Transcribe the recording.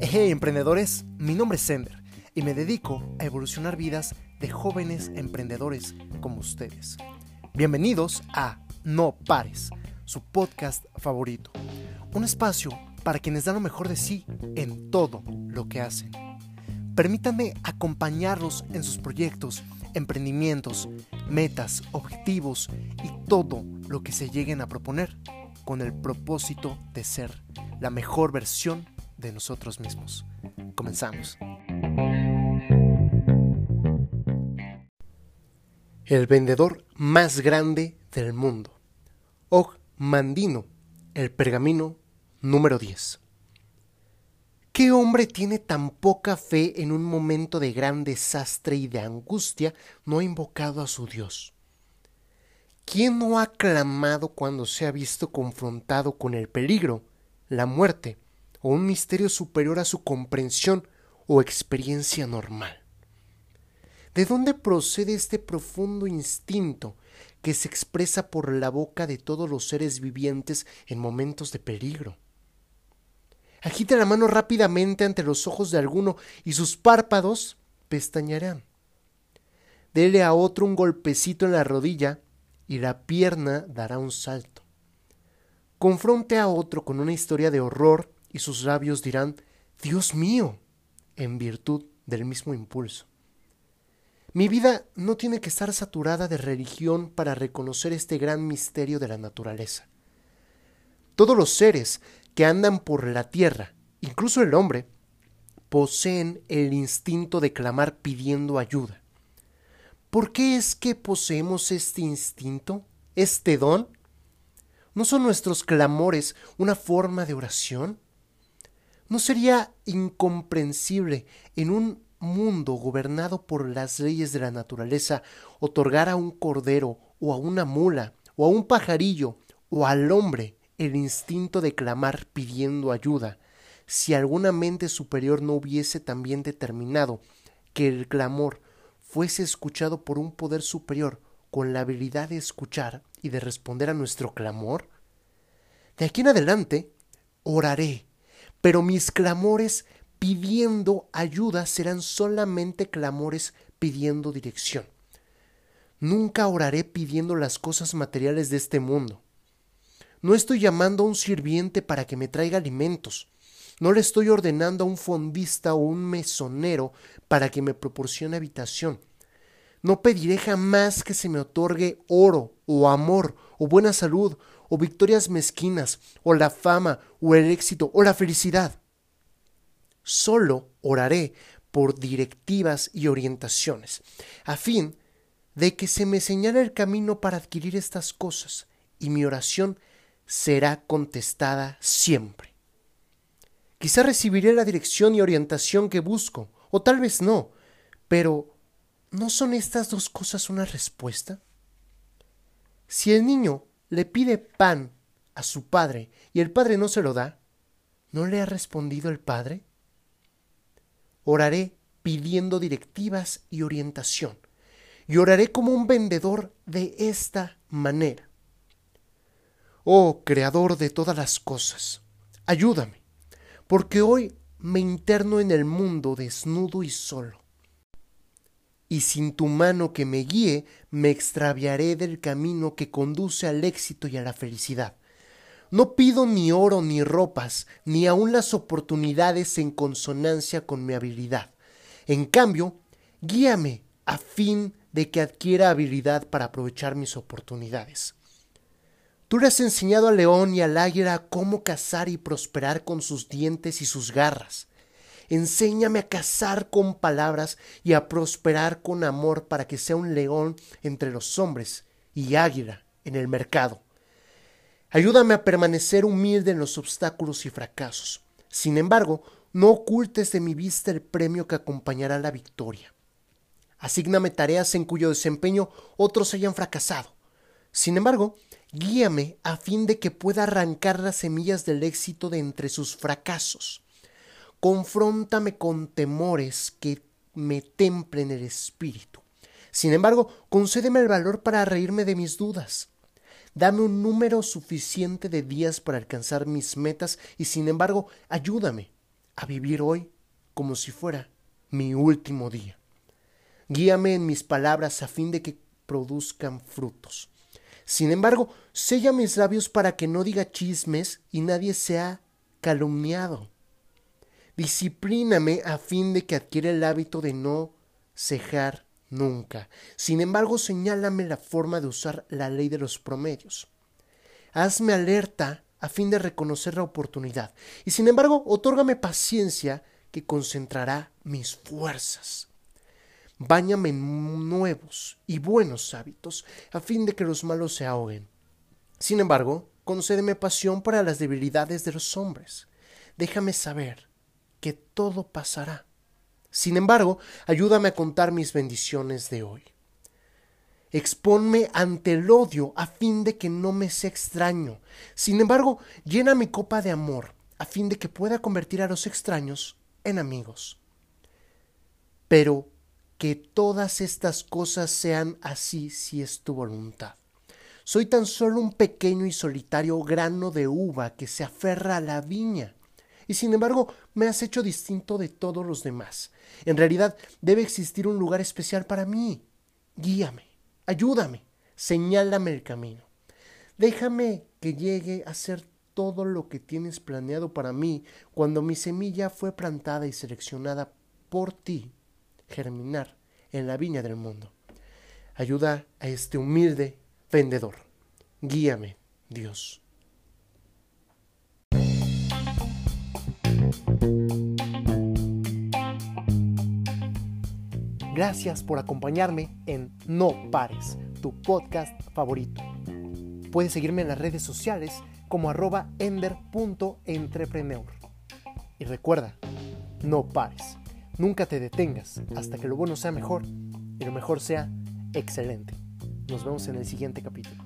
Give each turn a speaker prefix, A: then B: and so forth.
A: Hey emprendedores, mi nombre es Sender y me dedico a evolucionar vidas de jóvenes emprendedores como ustedes. Bienvenidos a No Pares, su podcast favorito. Un espacio para quienes dan lo mejor de sí en todo lo que hacen. Permítanme acompañarlos en sus proyectos, emprendimientos, metas, objetivos y todo lo que se lleguen a proponer con el propósito de ser la mejor versión de nosotros mismos. Comenzamos. El vendedor más grande del mundo. Og Mandino, el pergamino número 10. ¿Qué hombre tiene tan poca fe en un momento de gran desastre y de angustia no ha invocado a su Dios? ¿Quién no ha clamado cuando se ha visto confrontado con el peligro, la muerte o un misterio superior a su comprensión o experiencia normal? ¿De dónde procede este profundo instinto que se expresa por la boca de todos los seres vivientes en momentos de peligro? Agita la mano rápidamente ante los ojos de alguno y sus párpados pestañearán. Dele a otro un golpecito en la rodilla y la pierna dará un salto. Confronte a otro con una historia de horror y sus labios dirán Dios mío, en virtud del mismo impulso. Mi vida no tiene que estar saturada de religión para reconocer este gran misterio de la naturaleza. Todos los seres que andan por la tierra, incluso el hombre, poseen el instinto de clamar pidiendo ayuda. ¿Por qué es que poseemos este instinto, este don? ¿No son nuestros clamores una forma de oración? ¿No sería incomprensible en un mundo gobernado por las leyes de la naturaleza otorgar a un cordero o a una mula o a un pajarillo o al hombre el instinto de clamar pidiendo ayuda, si alguna mente superior no hubiese también determinado que el clamor fuese escuchado por un poder superior con la habilidad de escuchar y de responder a nuestro clamor? De aquí en adelante oraré, pero mis clamores pidiendo ayuda serán solamente clamores pidiendo dirección. Nunca oraré pidiendo las cosas materiales de este mundo. No estoy llamando a un sirviente para que me traiga alimentos. No le estoy ordenando a un fondista o un mesonero para que me proporcione habitación. No pediré jamás que se me otorgue oro o amor o buena salud o victorias mezquinas o la fama o el éxito o la felicidad. Solo oraré por directivas y orientaciones, a fin de que se me señale el camino para adquirir estas cosas, y mi oración será contestada siempre. Quizá recibiré la dirección y orientación que busco, o tal vez no, pero ¿no son estas dos cosas una respuesta? Si el niño le pide pan a su padre y el padre no se lo da, ¿no le ha respondido el padre? Oraré pidiendo directivas y orientación, y oraré como un vendedor de esta manera. Oh Creador de todas las cosas, ayúdame, porque hoy me interno en el mundo desnudo y solo. Y sin tu mano que me guíe, me extraviaré del camino que conduce al éxito y a la felicidad. No pido ni oro ni ropas, ni aun las oportunidades en consonancia con mi habilidad. En cambio, guíame a fin de que adquiera habilidad para aprovechar mis oportunidades. Tú le has enseñado al león y al águila cómo cazar y prosperar con sus dientes y sus garras. Enséñame a cazar con palabras y a prosperar con amor para que sea un león entre los hombres y águila en el mercado. Ayúdame a permanecer humilde en los obstáculos y fracasos. Sin embargo, no ocultes de mi vista el premio que acompañará la victoria. Asígname tareas en cuyo desempeño otros hayan fracasado. Sin embargo, Guíame a fin de que pueda arrancar las semillas del éxito de entre sus fracasos. Confróntame con temores que me templen el espíritu. Sin embargo, concédeme el valor para reírme de mis dudas. Dame un número suficiente de días para alcanzar mis metas y sin embargo ayúdame a vivir hoy como si fuera mi último día. Guíame en mis palabras a fin de que produzcan frutos. Sin embargo, sella mis labios para que no diga chismes y nadie sea calumniado. Disciplíname a fin de que adquiera el hábito de no cejar nunca. Sin embargo, señálame la forma de usar la ley de los promedios. Hazme alerta a fin de reconocer la oportunidad. Y sin embargo, otórgame paciencia que concentrará mis fuerzas. Báñame en nuevos y buenos hábitos a fin de que los malos se ahoguen. Sin embargo, concédeme pasión para las debilidades de los hombres. Déjame saber que todo pasará. Sin embargo, ayúdame a contar mis bendiciones de hoy. Exponme ante el odio a fin de que no me sea extraño. Sin embargo, llena mi copa de amor a fin de que pueda convertir a los extraños en amigos. Pero que todas estas cosas sean así si es tu voluntad. Soy tan solo un pequeño y solitario grano de uva que se aferra a la viña y sin embargo me has hecho distinto de todos los demás. En realidad debe existir un lugar especial para mí. Guíame, ayúdame, señálame el camino. Déjame que llegue a ser todo lo que tienes planeado para mí cuando mi semilla fue plantada y seleccionada por ti germinar en la viña del mundo. Ayuda a este humilde vendedor. Guíame, Dios. Gracias por acompañarme en No Pares, tu podcast favorito. Puedes seguirme en las redes sociales como arroba ender.entrepreneur. Y recuerda, no pares, nunca te detengas hasta que lo bueno sea mejor y lo mejor sea excelente. Nos vemos en el siguiente capítulo.